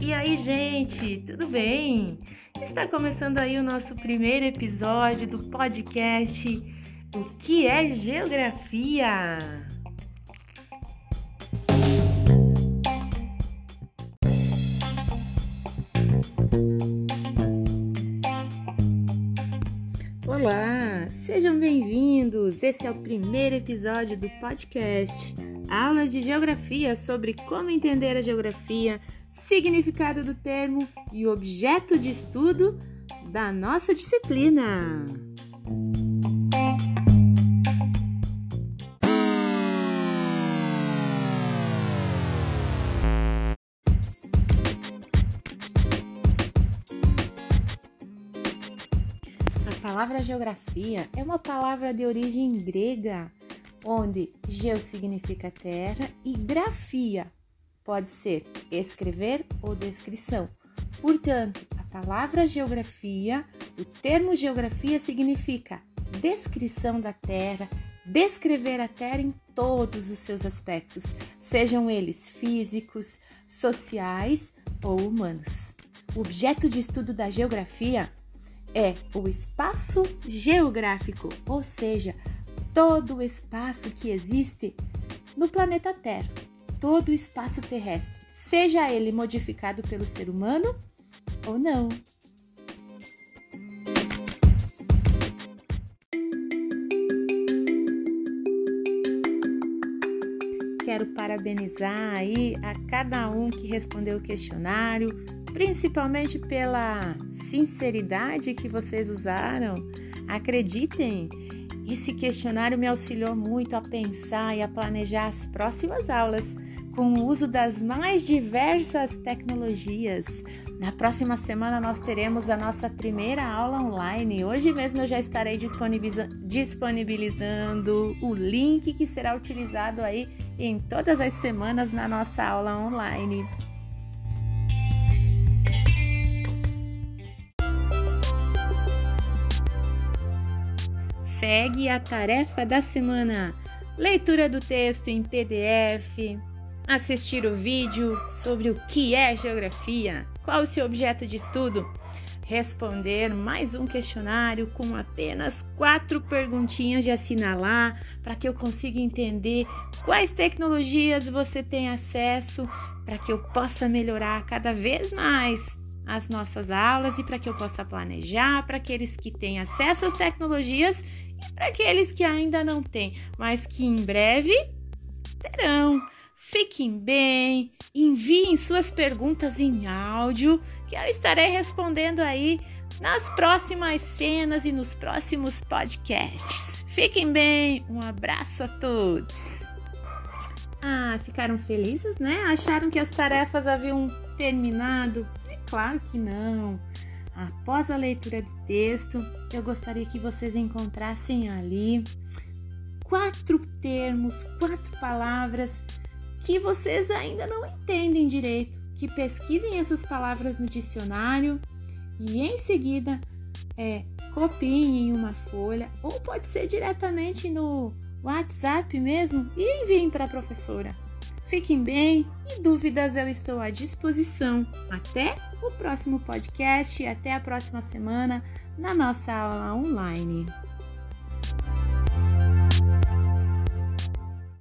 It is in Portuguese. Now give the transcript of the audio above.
E aí, gente, tudo bem? Está começando aí o nosso primeiro episódio do podcast O que é Geografia? Olá, sejam bem-vindos! Esse é o primeiro episódio do podcast Aulas de Geografia sobre como entender a geografia, significado do termo e objeto de estudo da nossa disciplina. Palavra geografia é uma palavra de origem grega, onde geo significa terra e grafia pode ser escrever ou descrição. Portanto, a palavra geografia, o termo geografia significa descrição da terra, descrever a terra em todos os seus aspectos, sejam eles físicos, sociais ou humanos. O objeto de estudo da geografia é o espaço geográfico, ou seja, todo o espaço que existe no planeta Terra todo o espaço terrestre, seja ele modificado pelo ser humano ou não. Quero parabenizar aí a cada um que respondeu o questionário, principalmente pela sinceridade que vocês usaram. Acreditem, esse questionário me auxiliou muito a pensar e a planejar as próximas aulas com o uso das mais diversas tecnologias. Na próxima semana nós teremos a nossa primeira aula online. Hoje mesmo eu já estarei disponibilizando o link que será utilizado aí em todas as semanas na nossa aula online. Segue a tarefa da semana: leitura do texto em PDF, assistir o vídeo sobre o que é geografia, qual o seu objeto de estudo, responder mais um questionário com apenas quatro perguntinhas de assinalar para que eu consiga entender quais tecnologias você tem acesso para que eu possa melhorar cada vez mais as nossas aulas e para que eu possa planejar para aqueles que têm acesso às tecnologias e para aqueles que ainda não têm, mas que em breve terão. Fiquem bem, enviem suas perguntas em áudio que eu estarei respondendo aí nas próximas cenas e nos próximos podcasts. Fiquem bem, um abraço a todos. Ah, ficaram felizes, né? Acharam que as tarefas haviam terminado? Claro que não. Após a leitura do texto, eu gostaria que vocês encontrassem ali quatro termos, quatro palavras que vocês ainda não entendem direito, que pesquisem essas palavras no dicionário e em seguida é, copiem em uma folha ou pode ser diretamente no WhatsApp mesmo e enviem para a professora. Fiquem bem e dúvidas eu estou à disposição. Até o próximo podcast até a próxima semana na nossa aula online.